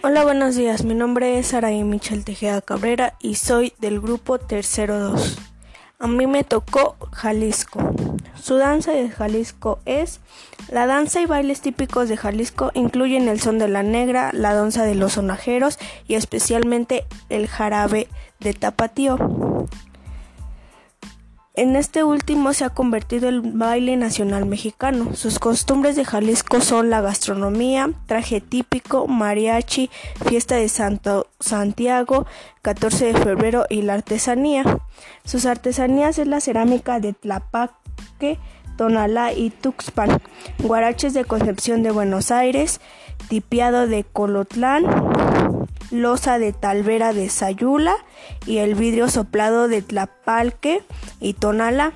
Hola, buenos días. Mi nombre es Araí Michel Tejeda Cabrera y soy del grupo Tercero 2. A mí me tocó Jalisco. Su danza de Jalisco es la danza y bailes típicos de Jalisco incluyen el son de la negra, la danza de los sonajeros y especialmente el jarabe de tapatío. En este último se ha convertido el baile nacional mexicano. Sus costumbres de Jalisco son la gastronomía, traje típico, mariachi, fiesta de Santo Santiago, 14 de febrero y la artesanía. Sus artesanías es la cerámica de Tlapaque, Tonalá y Tuxpan, guaraches de Concepción de Buenos Aires, tipiado de Colotlán, losa de Talvera de Sayula y el vidrio soplado de Tlapalque y Tonala.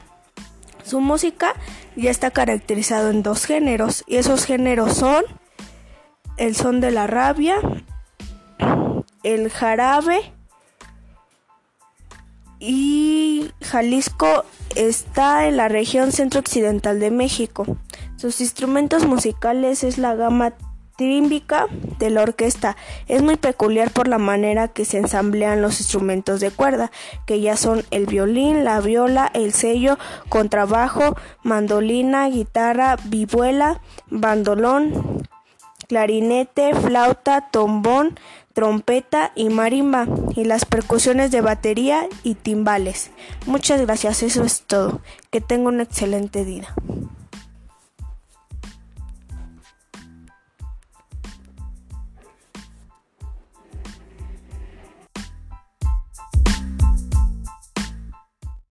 Su música ya está caracterizado en dos géneros y esos géneros son el son de la rabia, el jarabe y Jalisco está en la región centro-occidental de México. Sus instrumentos musicales es la gama trímbica de la orquesta. Es muy peculiar por la manera que se ensamblean los instrumentos de cuerda, que ya son el violín, la viola, el sello, contrabajo, mandolina, guitarra, vihuela, bandolón, clarinete, flauta, tombón, trompeta y marimba, y las percusiones de batería y timbales. Muchas gracias, eso es todo. Que tenga un excelente día.